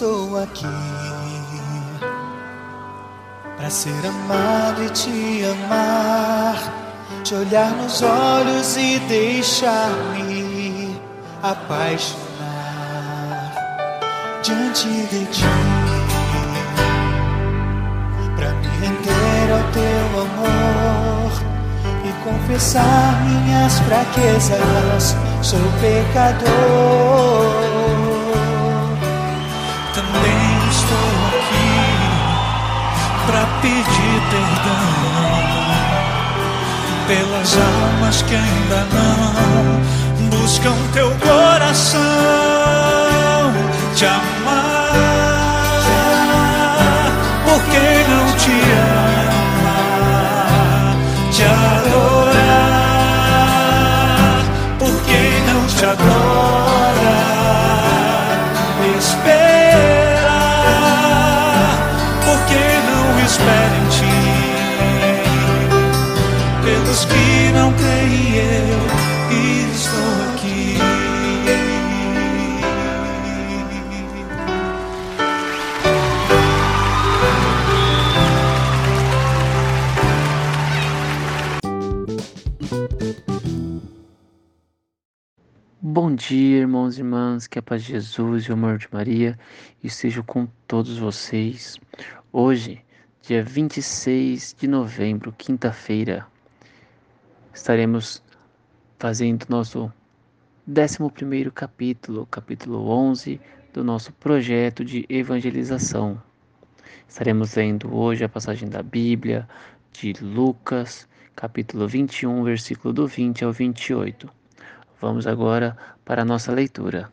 estou aqui para ser amado e te amar, te olhar nos olhos e deixar-me apaixonar diante de ti, para me render ao teu amor e confessar minhas fraquezas. Sou pecador para pedir perdão pelas almas que ainda não buscam teu coração te amar. Porque não te ama, te adorar. Porque não te adora. Bom dia, irmãos e irmãs, que a paz de Jesus e o amor de Maria estejam com todos vocês. Hoje dia 26 de novembro, quinta-feira, estaremos fazendo nosso 11 capítulo, capítulo 11 do nosso projeto de evangelização. Estaremos lendo hoje a passagem da Bíblia de Lucas, capítulo 21, versículo do 20 ao 28. Vamos agora para a nossa leitura.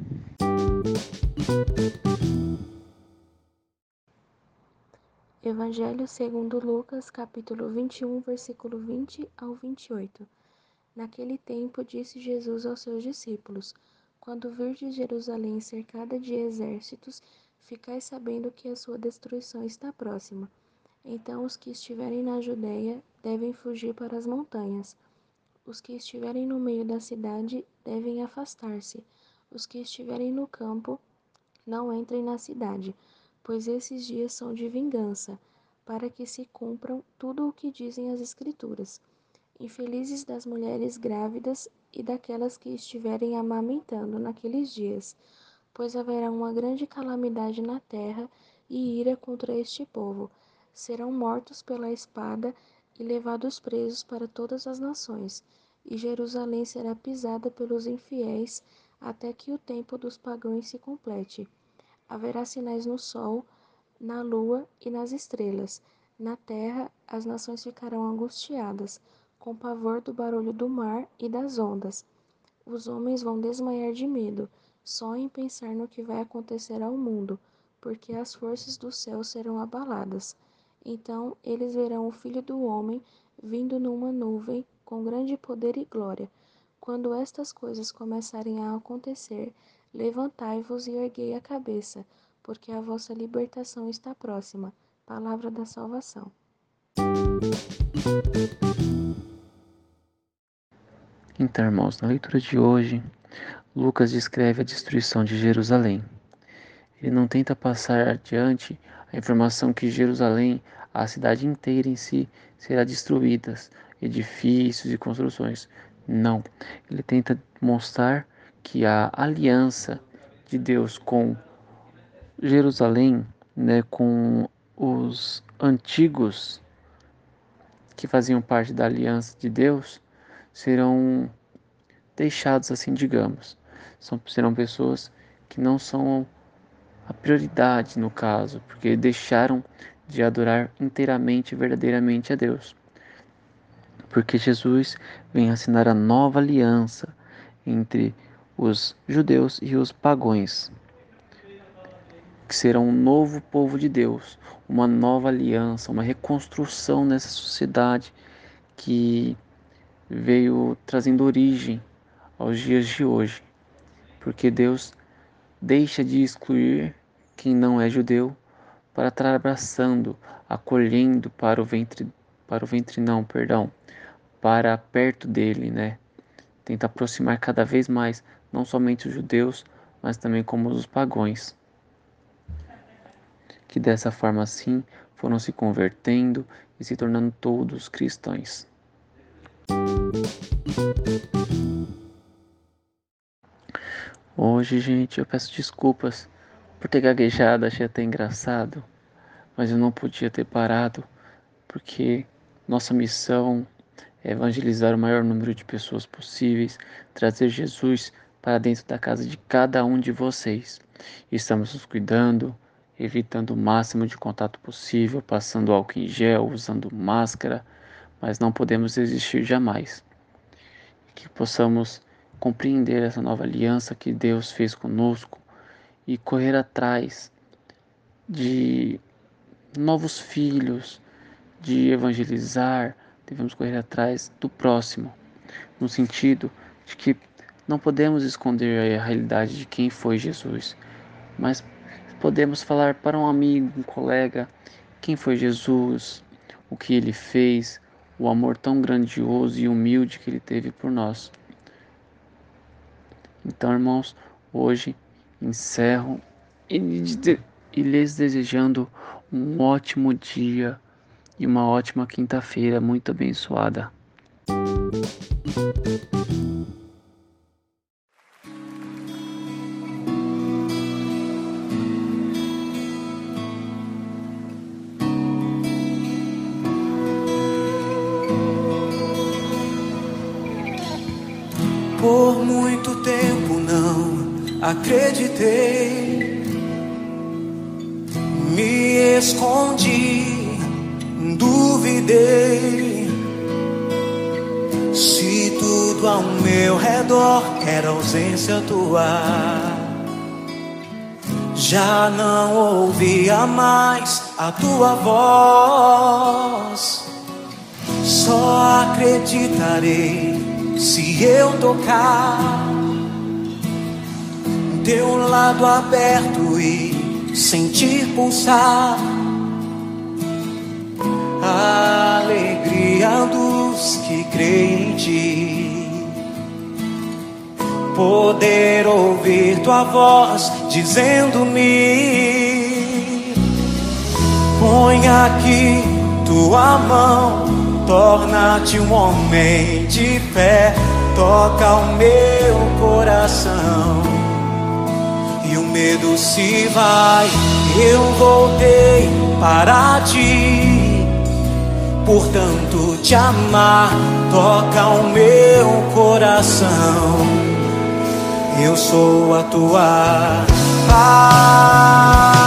Evangelho segundo Lucas, capítulo 21, versículo 20 ao 28. Naquele tempo disse Jesus aos seus discípulos: Quando virdes Jerusalém cercada de exércitos, ficai sabendo que a sua destruição está próxima. Então os que estiverem na Judéia devem fugir para as montanhas. Os que estiverem no meio da cidade devem afastar-se. Os que estiverem no campo não entrem na cidade pois esses dias são de vingança, para que se cumpram tudo o que dizem as Escrituras. Infelizes das mulheres grávidas e daquelas que estiverem amamentando naqueles dias, pois haverá uma grande calamidade na terra e ira contra este povo. Serão mortos pela espada e levados presos para todas as nações, e Jerusalém será pisada pelos infiéis até que o tempo dos pagãos se complete. Haverá sinais no sol, na lua e nas estrelas. Na terra, as nações ficarão angustiadas, com pavor do barulho do mar e das ondas. Os homens vão desmaiar de medo, só em pensar no que vai acontecer ao mundo, porque as forças do céu serão abaladas. Então eles verão o Filho do Homem vindo numa nuvem com grande poder e glória. Quando estas coisas começarem a acontecer, Levantai-vos e erguei a cabeça, porque a vossa libertação está próxima. Palavra da salvação. Então, irmãos, na leitura de hoje, Lucas descreve a destruição de Jerusalém. Ele não tenta passar adiante a informação que Jerusalém, a cidade inteira em si, será destruída, edifícios e construções. Não, ele tenta mostrar que a aliança de Deus com Jerusalém, né, com os antigos que faziam parte da aliança de Deus, serão deixados assim, digamos. São, serão pessoas que não são a prioridade no caso, porque deixaram de adorar inteiramente e verdadeiramente a Deus. Porque Jesus vem assinar a nova aliança entre os judeus e os pagões, que serão um novo povo de Deus, uma nova aliança, uma reconstrução nessa sociedade que veio trazendo origem aos dias de hoje, porque Deus deixa de excluir quem não é judeu para estar abraçando, acolhendo para o ventre, para o ventre não, perdão, para perto dele, né? Tenta aproximar cada vez mais não somente os judeus, mas também como os pagões. que dessa forma assim foram se convertendo e se tornando todos cristãos. Hoje, gente, eu peço desculpas por ter gaguejado, achei até engraçado, mas eu não podia ter parado, porque nossa missão é evangelizar o maior número de pessoas possíveis, trazer Jesus para dentro da casa de cada um de vocês. Estamos nos cuidando, evitando o máximo de contato possível, passando álcool em gel, usando máscara, mas não podemos existir jamais. Que possamos compreender essa nova aliança que Deus fez conosco e correr atrás de novos filhos, de evangelizar, devemos correr atrás do próximo, no sentido de que não podemos esconder a realidade de quem foi Jesus, mas podemos falar para um amigo, um colega, quem foi Jesus, o que ele fez, o amor tão grandioso e humilde que ele teve por nós. Então, irmãos, hoje encerro e, e lhes desejando um ótimo dia e uma ótima quinta-feira muito abençoada. Por muito tempo acreditei, me escondi, duvidei. Se tudo ao meu redor era ausência tua, já não ouvia mais a tua voz. Só acreditarei se eu tocar teu lado aberto e sentir pulsar a alegria dos que creem em ti, poder ouvir tua voz dizendo-me: põe aqui tua mão torna-te um homem de fé, toca o meu coração. E o medo se vai, eu voltei para ti. Portanto, te amar, toca o meu coração. Eu sou a tua paz.